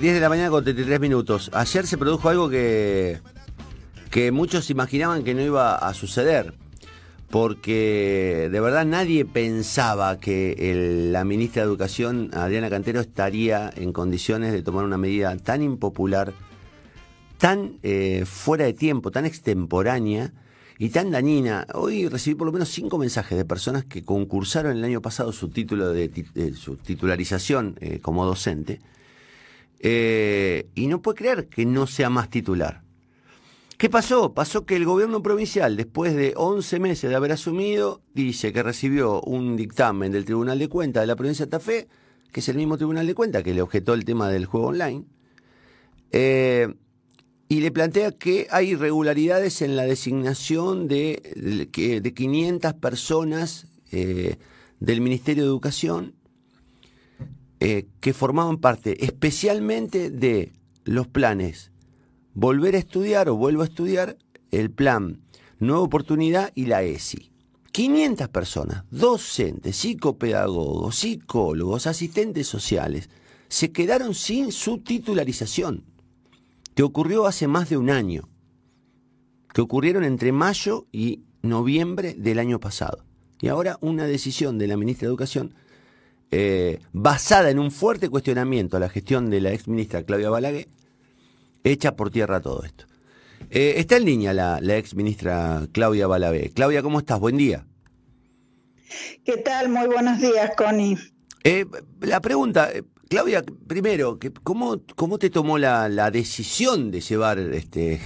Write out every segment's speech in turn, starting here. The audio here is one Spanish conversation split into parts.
10 de la mañana con 33 minutos. Ayer se produjo algo que, que muchos imaginaban que no iba a suceder, porque de verdad nadie pensaba que la ministra de Educación, Adriana Cantero, estaría en condiciones de tomar una medida tan impopular, tan eh, fuera de tiempo, tan extemporánea y tan dañina. Hoy recibí por lo menos cinco mensajes de personas que concursaron el año pasado su título de, de su titularización eh, como docente. Eh, y no puede creer que no sea más titular. ¿Qué pasó? Pasó que el gobierno provincial, después de 11 meses de haber asumido, dice que recibió un dictamen del Tribunal de Cuentas de la provincia de Fe, que es el mismo Tribunal de Cuentas que le objetó el tema del juego online, eh, y le plantea que hay irregularidades en la designación de, de 500 personas eh, del Ministerio de Educación eh, que formaban parte especialmente de los planes Volver a estudiar o vuelvo a estudiar, el plan Nueva Oportunidad y la ESI. 500 personas, docentes, psicopedagogos, psicólogos, asistentes sociales, se quedaron sin su titularización, que ocurrió hace más de un año, que ocurrieron entre mayo y noviembre del año pasado. Y ahora una decisión de la ministra de Educación eh, basada en un fuerte cuestionamiento a la gestión de la ex ministra Claudia Balaguer, echa por tierra todo esto. Eh, está en línea la, la ex ministra Claudia Balaguer. Claudia, ¿cómo estás? Buen día. ¿Qué tal? Muy buenos días, Connie. Eh, la pregunta, Claudia, primero, ¿cómo, ¿cómo te tomó la, la decisión de llevar, este,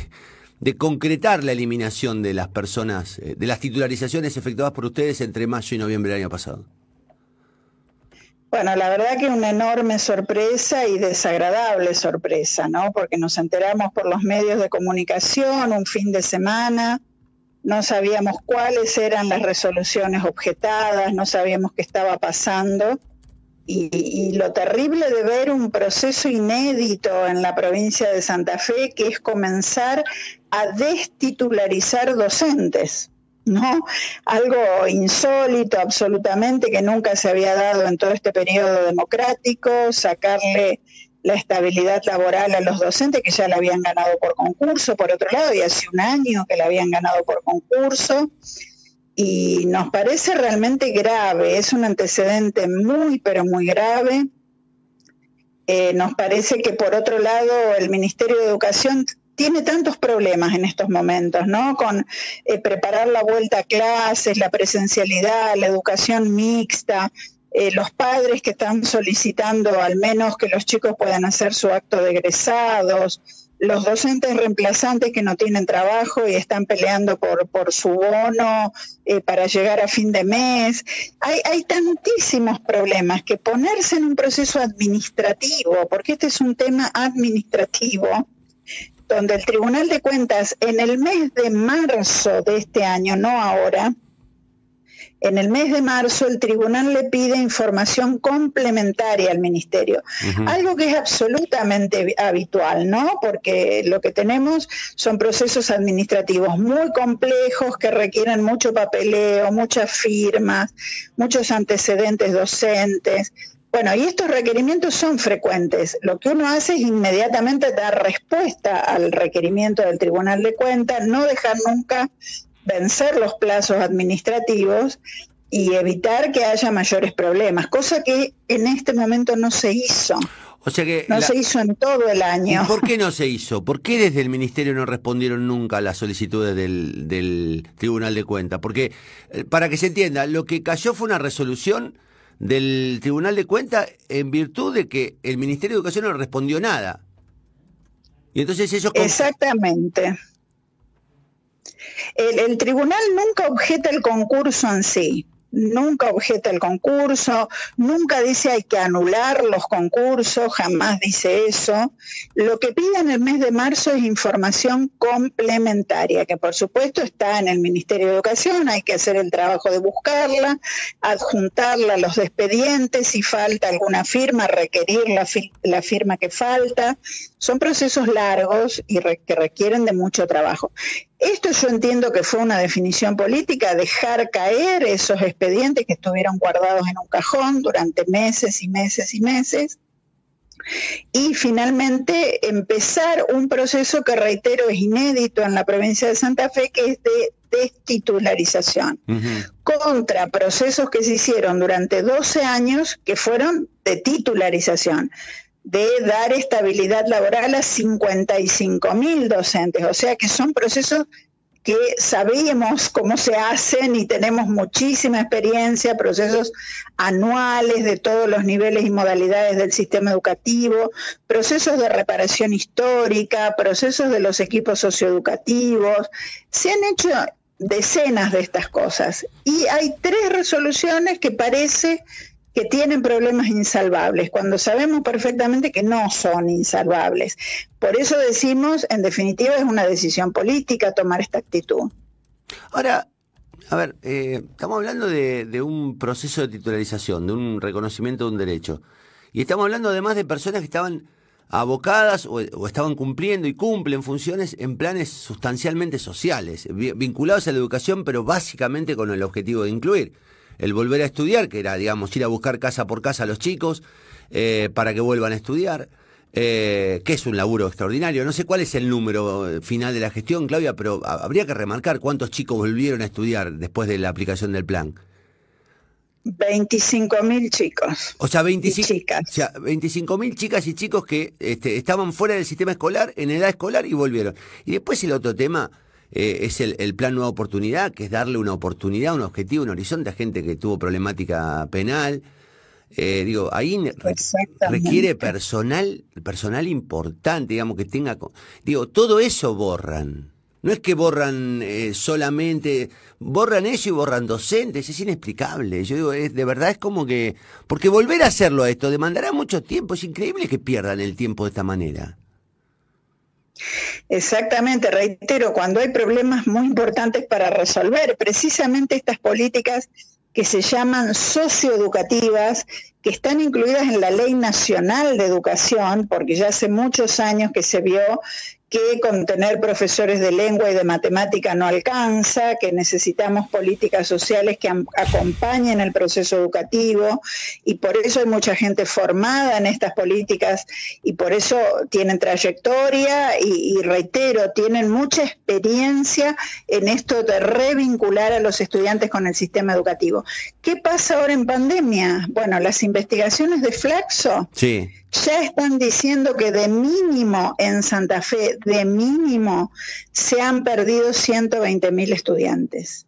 de concretar la eliminación de las personas, de las titularizaciones efectuadas por ustedes entre mayo y noviembre del año pasado? Bueno, la verdad que una enorme sorpresa y desagradable sorpresa, ¿no? Porque nos enteramos por los medios de comunicación un fin de semana, no sabíamos cuáles eran las resoluciones objetadas, no sabíamos qué estaba pasando. Y, y lo terrible de ver un proceso inédito en la provincia de Santa Fe, que es comenzar a destitularizar docentes. ¿No? Algo insólito absolutamente que nunca se había dado en todo este periodo democrático, sacarle la estabilidad laboral a los docentes que ya la habían ganado por concurso, por otro lado, y hace un año que la habían ganado por concurso, y nos parece realmente grave, es un antecedente muy, pero muy grave. Eh, nos parece que por otro lado el Ministerio de Educación tiene tantos problemas en estos momentos, ¿no? Con eh, preparar la vuelta a clases, la presencialidad, la educación mixta, eh, los padres que están solicitando al menos que los chicos puedan hacer su acto de egresados, los docentes reemplazantes que no tienen trabajo y están peleando por, su bono eh, para llegar a fin de mes. Hay, hay tantísimos problemas que ponerse en un proceso administrativo, porque este es un tema administrativo, donde el Tribunal de Cuentas en el mes de marzo de este año, no ahora, en el mes de marzo el tribunal le pide información complementaria al ministerio, algo que es absolutamente habitual, ¿no? Porque lo que tenemos son procesos administrativos muy complejos que requieren mucho papeleo, muchas firmas, muchos antecedentes docentes. Bueno, y estos requerimientos son frecuentes. Lo que uno hace es inmediatamente dar respuesta al requerimiento del Tribunal de Cuentas, no dejar nunca vencer los plazos administrativos y evitar que haya mayores problemas, cosa que en este momento no se hizo. O sea que... No la- se hizo en todo el ¿Y año. por qué no se hizo? ¿Por qué desde el Ministerio no respondieron nunca a las solicitudes del, del Tribunal de Cuentas? Porque, eh, para que se entienda, lo que cayó fue una resolución del Tribunal de Cuentas en virtud de que el Ministerio de Educación no respondió nada. Y entonces ellos... Exactamente. El tribunal nunca objeta el concurso en sí, nunca objeta el concurso, nunca dice hay que anular los concursos, jamás dice eso. Lo que pide en el mes de marzo es información complementaria, que por supuesto está en el Ministerio de Educación, hay que hacer el trabajo de buscarla, adjuntarla a los expedientes, si falta alguna firma, requerir la, la firma que falta. Son procesos largos y que requieren de mucho trabajo. Esto yo entiendo que fue una definición política, dejar caer esos expedientes que estuvieron guardados en un cajón durante meses y meses y meses. y finalmente empezar un proceso que reitero es inédito en la provincia de Santa Fe, que es de destitularización, contra procesos que se hicieron durante 12 años que fueron de titularización de dar estabilidad laboral a 55 mil docentes, o sea que son procesos que sabemos cómo se hacen y tenemos muchísima experiencia, procesos anuales de todos los niveles y modalidades del sistema educativo, procesos de reparación histórica, procesos de los equipos socioeducativos. Se han hecho decenas de estas cosas y hay tres resoluciones que parece que tienen problemas insalvables, cuando sabemos perfectamente que no son insalvables. Por eso decimos, en definitiva, es una decisión política tomar esta actitud. Ahora, a ver, eh, estamos hablando de, un proceso de titularización, de un reconocimiento de un derecho. Y estamos hablando además de personas que estaban abocadas o, o, estaban cumpliendo y cumplen funciones en planes sustancialmente sociales, vinculados a la educación, pero básicamente con el objetivo de incluir el volver a estudiar, que era, digamos, ir a buscar casa por casa a los chicos eh, para que vuelvan a estudiar. Eh, que es un laburo extraordinario. No sé cuál es el número eh, final de la gestión, Claudia, pero habría que remarcar cuántos chicos volvieron a estudiar después de la aplicación del plan. 25 mil chicos. O sea, 25 mil chicas y chicos que este, estaban fuera del sistema escolar, en edad escolar y volvieron. Y después el otro tema, eh, es el, plan Nueva Oportunidad, que es darle una oportunidad, un objetivo, un horizonte a gente que tuvo problemática penal. Eh, digo, ahí requiere personal, personal importante, digamos, que tenga... Digo, todo eso borran. No es que borran eh, solamente, borran eso y borran docentes, es inexplicable. Yo digo, es, de verdad es como que, porque volver a hacerlo a esto demandará mucho tiempo, es increíble que pierdan el tiempo de esta manera. Exactamente, reitero, cuando hay problemas muy importantes para resolver, precisamente estas políticas que se llaman socioeducativas, que están incluidas en la Ley Nacional de Educación, porque ya hace muchos años que se vio que con tener profesores de lengua y de matemática no alcanza, que necesitamos políticas sociales que acompañen el proceso educativo y por eso hay mucha gente formada en estas políticas y por eso tienen trayectoria y, reitero, tienen mucha experiencia en esto de revincular a los estudiantes con el sistema educativo. ¿Qué pasa ahora en pandemia? Bueno, las investigaciones de Flaxo sí ya están diciendo que de mínimo en Santa Fe, de mínimo, se han perdido 120 mil estudiantes.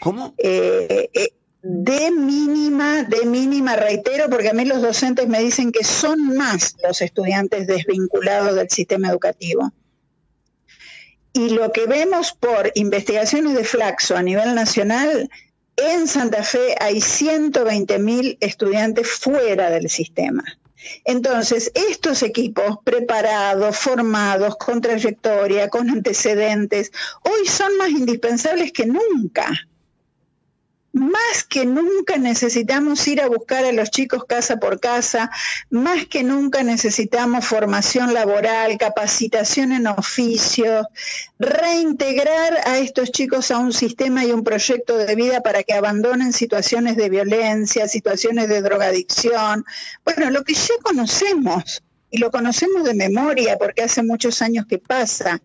¿Cómo? Eh, eh, de mínima, de mínima, reitero, porque a mí los docentes me dicen que son más los estudiantes desvinculados del sistema educativo. Y lo que vemos por investigaciones de Flaxo a nivel nacional, en Santa Fe hay 120 mil estudiantes fuera del sistema. Entonces, estos equipos preparados, formados, con trayectoria, con antecedentes, hoy son más indispensables que nunca más que nunca necesitamos ir a buscar a los chicos casa por casa, más que nunca necesitamos formación laboral, capacitación en oficios, reintegrar a estos chicos a un sistema y un proyecto de vida para que abandonen situaciones de violencia, situaciones de drogadicción, bueno, lo que ya conocemos y lo conocemos de memoria porque hace muchos años que pasa,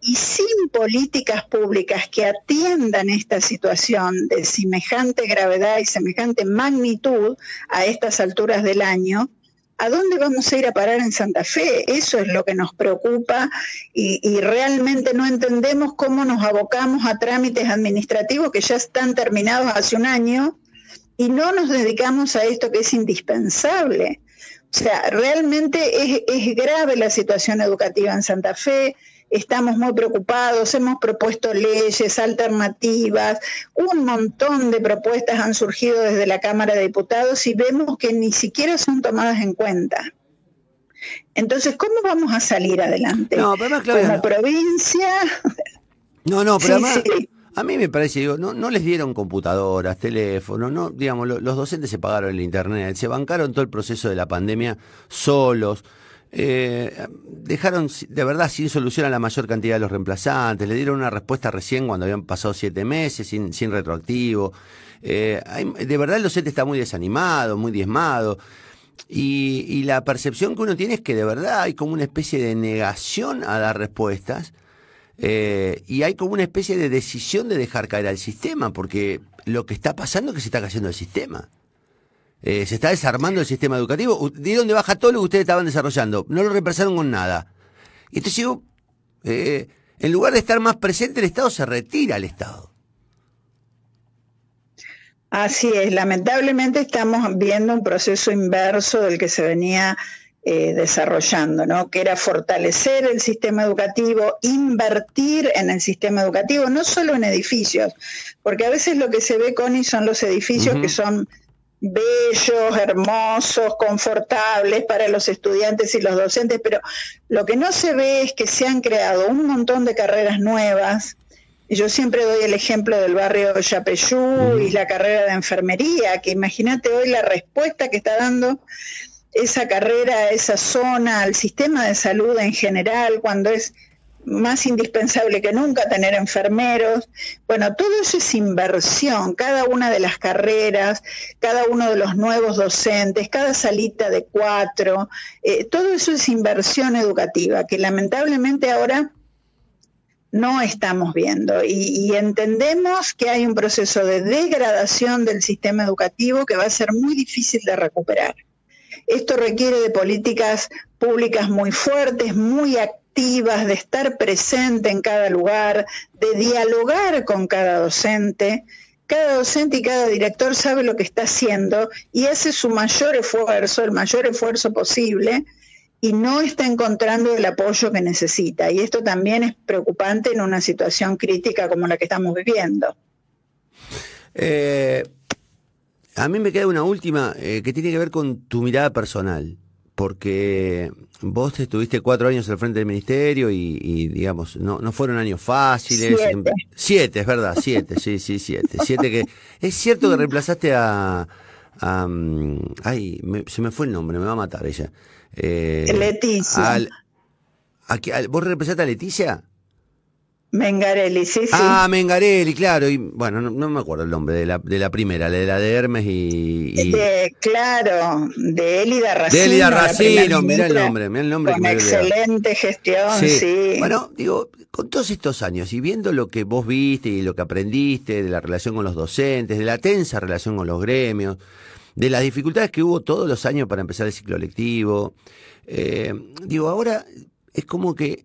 y sin políticas públicas que atiendan esta situación de semejante gravedad y semejante magnitud a estas alturas del año, ¿a dónde vamos a ir a parar en Santa Fe? Eso es lo que nos preocupa y, y, realmente no entendemos cómo nos abocamos a trámites administrativos que ya están terminados hace un año y no nos dedicamos a esto que es indispensable. O sea, realmente es, grave la situación educativa en Santa Fe, estamos muy preocupados, hemos propuesto leyes, alternativas, un montón de propuestas han surgido desde la Cámara de Diputados y vemos que ni siquiera son tomadas en cuenta. Entonces, ¿cómo vamos a salir adelante? No, pero Como provincia. No, no, pero además, a mí me parece, digo, no, no les dieron computadoras, teléfonos, no, digamos, los docentes se pagaron el internet, se bancaron todo el proceso de la pandemia solos. Eh, dejaron de verdad sin solución a la mayor cantidad de los reemplazantes, le dieron una respuesta recién cuando habían pasado siete meses, sin, sin retroactivo. Eh, de verdad el docente está muy desanimado, muy diezmado. y, la percepción que uno tiene es que de verdad hay como una especie de negación a las respuestas eh, y hay como una especie de decisión de dejar caer al sistema, porque lo que está pasando es que se está cayendo el sistema. Eh, se está desarmando el sistema educativo. ¿De dónde baja todo lo que ustedes estaban desarrollando? No lo represaron con nada. Y entonces digo, eh, en lugar de estar más presente el Estado, se retira el Estado. Así es, lamentablemente estamos viendo un proceso inverso del que se venía eh, desarrollando, ¿no? que era fortalecer el sistema educativo, invertir en el sistema educativo, no solo en edificios, porque a veces lo que se ve, Connie, son los edificios que son bellos, hermosos, confortables para los estudiantes y los docentes, pero lo que no se ve es que se han creado un montón de carreras nuevas, yo siempre doy el ejemplo del barrio Yapeyú y la carrera de enfermería, que imagínate hoy la respuesta que está dando esa carrera, esa zona, al sistema de salud en general, cuando es más indispensable que nunca tener enfermeros. Bueno, todo eso es inversión, cada una de las carreras, cada uno de los nuevos docentes, cada salita de cuatro, eh, todo eso es inversión educativa, que lamentablemente ahora no estamos viendo y, entendemos que hay un proceso de degradación del sistema educativo que va a ser muy difícil de recuperar. Esto requiere de políticas públicas muy fuertes, muy activas, de estar presente en cada lugar, de dialogar con cada docente. Cada docente y cada director sabe lo que está haciendo y hace su mayor esfuerzo, el mayor esfuerzo posible, y no está encontrando el apoyo que necesita. Y esto también es preocupante en una situación crítica como la que estamos viviendo. Eh, a mí me queda una última eh, que tiene que ver con tu mirada personal, porque vos estuviste cuatro años al frente del ministerio y, digamos, no, no fueron años fáciles. Siete. siete, es verdad, siete, sí, sí, siete. Siete que... Es cierto que reemplazaste a... Mm, ay, se me fue el nombre, me va a matar ella. Eh, Leticia. ¿Vos representaste a Leticia? Mengarelli, sí, sí. Ah, Mengarelli, claro. Y bueno, no, me acuerdo el nombre de la, de la primera, de la de Hermes y. claro, de Elida Racino. De Elida Racino, mira el nombre, mira el nombre. Con excelente gestión, sí. Bueno, digo, con todos estos años y viendo lo que vos viste y lo que aprendiste de la relación con los docentes, de la tensa relación con los gremios, de las dificultades que hubo todos los años para empezar el ciclo lectivo. Eh, digo, ahora es como que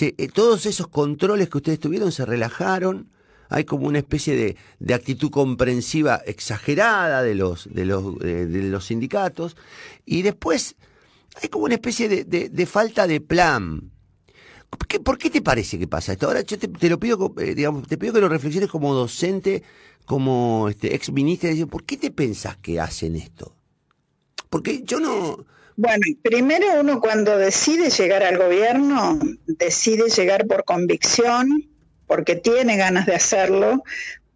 eh, todos esos controles que ustedes tuvieron se relajaron, hay como una especie de, de actitud comprensiva exagerada de los, de, los, eh, de los sindicatos, y después hay como una especie de, de, falta de plan. ¿Por qué, te parece que pasa esto? Ahora yo te, lo pido, digamos, te pido que lo reflexiones como docente como este, ex ministra, ¿por qué te pensás que hacen esto? Porque yo no... Bueno, primero uno cuando decide llegar al gobierno, decide llegar por convicción, porque tiene ganas de hacerlo,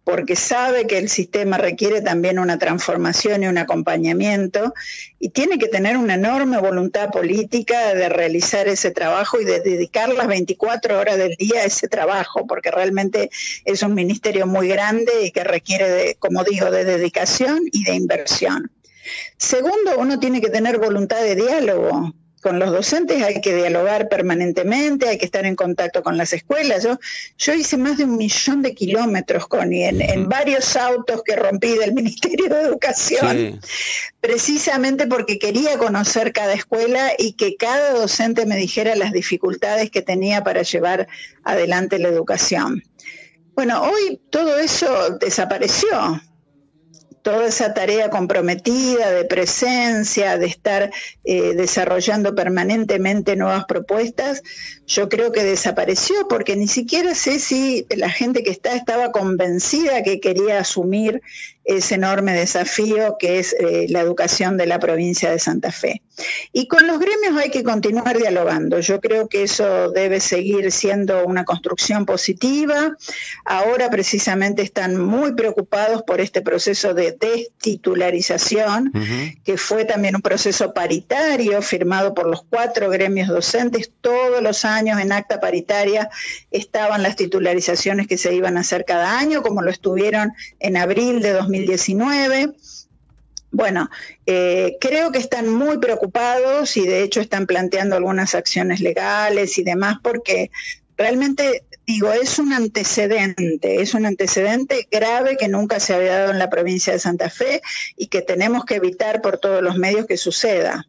porque sabe que el sistema requiere también una transformación y un acompañamiento y tiene que tener una enorme voluntad política de realizar ese trabajo y de dedicar las 24 horas del día a ese trabajo, porque realmente es un ministerio muy grande y que requiere, de, como digo, de dedicación y de inversión. Segundo, uno tiene que tener voluntad de diálogo con los docentes hay que dialogar permanentemente, hay que estar en contacto con las escuelas. Yo, yo hice más de un millón de kilómetros, con en, en varios autos que rompí del Ministerio de Educación, precisamente porque quería conocer cada escuela y que cada docente me dijera las dificultades que tenía para llevar adelante la educación. Bueno, hoy todo eso desapareció toda esa tarea comprometida de presencia, de estar eh, desarrollando permanentemente nuevas propuestas, yo creo que desapareció porque ni siquiera sé si la gente que está estaba convencida que quería asumir ese enorme desafío que es eh, la educación de la provincia de Santa Fe. Y con los gremios hay que continuar dialogando. Yo creo que eso debe seguir siendo una construcción positiva. Ahora precisamente están muy preocupados por este proceso de destitularización, que fue también un proceso paritario firmado por los cuatro gremios docentes. Todos los años en acta paritaria estaban las titularizaciones que se iban a hacer cada año, como lo estuvieron en abril de 2019. Bueno, eh, creo que están muy preocupados y de hecho están planteando algunas acciones legales y demás porque realmente digo, es un antecedente, es un antecedente grave que nunca se había dado en la provincia de Santa Fe y que tenemos que evitar por todos los medios que suceda.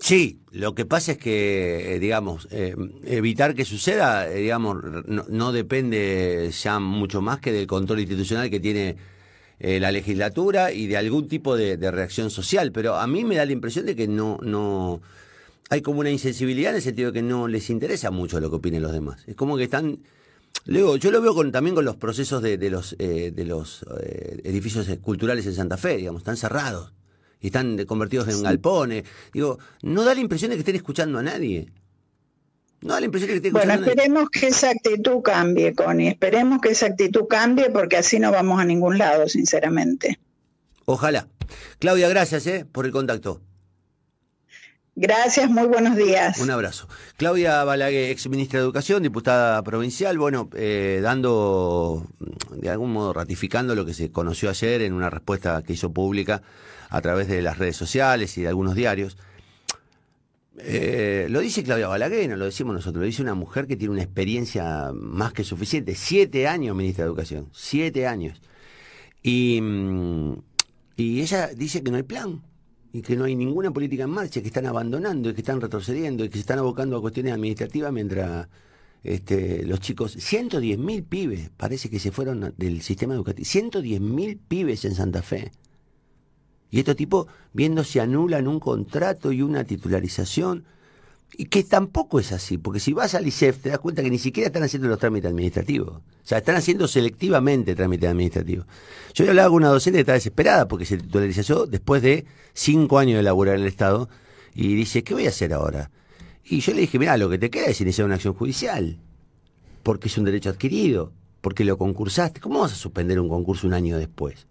Sí, lo que pasa es que, eh, digamos, eh, evitar que suceda, eh, digamos, no, depende ya mucho más que del control institucional que tiene la legislatura y de algún tipo de, de, reacción social. Pero a mí me da la impresión de que no, no, hay como una insensibilidad en el sentido de que no les interesa mucho lo que opinen los demás. Es como que están, luego yo lo veo con, también con los procesos de, de los, de los edificios culturales en Santa Fe, digamos, están cerrados y están convertidos en galpones. Digo, no da la impresión de que estén escuchando a nadie. No la impresión que Bueno, esperemos que esa actitud cambie, Connie. Esperemos que esa actitud cambie porque así no vamos a ningún lado, sinceramente. Ojalá. Claudia, gracias eh, por el contacto. Gracias, muy buenos días. Un abrazo. Claudia Balaguer, ex ministra de Educación, diputada provincial, bueno, eh, dando, de algún modo, ratificando lo que se conoció ayer en una respuesta que hizo pública a través de las redes sociales y de algunos diarios. Eh, lo dice Claudia Balaguer, no lo decimos nosotros, lo dice una mujer que tiene una experiencia más que suficiente. Siete años ministra de Educación, siete años. Y, mm, y ella dice que no hay plan y que no hay ninguna política en marcha, que están abandonando y que están retrocediendo y que se están abocando a cuestiones administrativas mientras este, los chicos, 110 mil pibes, parece que se fueron del sistema educativo, 110 mil pibes en Santa Fe. Y estos tipos viendo si anulan un contrato y una titularización, y que tampoco es así, porque si vas al ICEF te das cuenta que ni siquiera están haciendo los trámites administrativos. O sea, están haciendo selectivamente trámites administrativos. Yo hablaba con una docente que estaba desesperada porque se titularizó después de cinco años de laburar en el Estado y dice, ¿qué voy a hacer ahora? Y yo le dije, mira, lo que te queda es iniciar una acción judicial, porque es un derecho adquirido, porque lo concursaste. ¿Cómo vas a suspender un concurso un año después?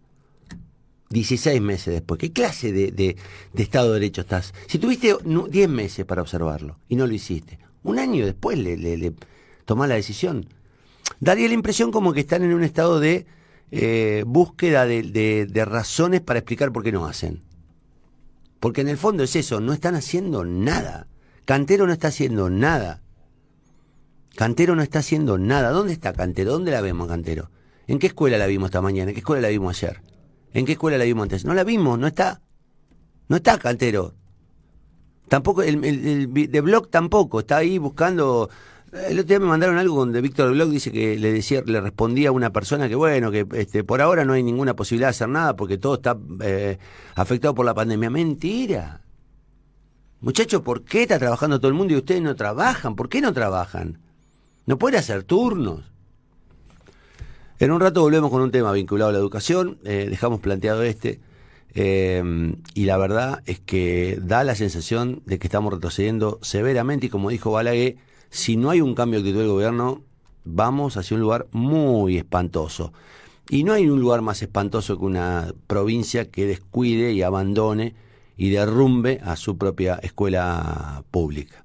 16 meses después. ¿Qué clase de, Estado de Derecho estás? Si tuviste 10 meses para observarlo y no lo hiciste, un año después le, le, tomás la decisión. Daría la impresión como que están en un estado de eh, búsqueda de, de razones para explicar por qué no hacen. Porque en el fondo es eso, no están haciendo nada. Cantero no está haciendo nada. Cantero no está haciendo nada. ¿Dónde está Cantero? ¿Dónde la vemos, Cantero? ¿En qué escuela la vimos esta mañana? ¿En qué escuela la vimos ayer? ¿En qué escuela la vimos antes? No la vimos, no está. No está Cantero. Tampoco, el, de Blog tampoco, está ahí buscando. El otro día me mandaron algo donde Víctor Blog dice que le decía, le respondía a una persona que bueno, que este, por ahora no hay ninguna posibilidad de hacer nada porque todo está eh, afectado por la pandemia. Mentira. Muchachos, ¿por qué está trabajando todo el mundo y ustedes no trabajan? ¿Por qué no trabajan? No pueden hacer turnos. En un rato volvemos con un tema vinculado a la educación, eh, dejamos planteado este, eh, y la verdad es que da la sensación de que estamos retrocediendo severamente, y como dijo Balaguer, si no hay un cambio de actitud del gobierno, vamos hacia un lugar muy espantoso. Y no hay un lugar más espantoso que una provincia que descuide y abandone y derrumbe a su propia escuela pública.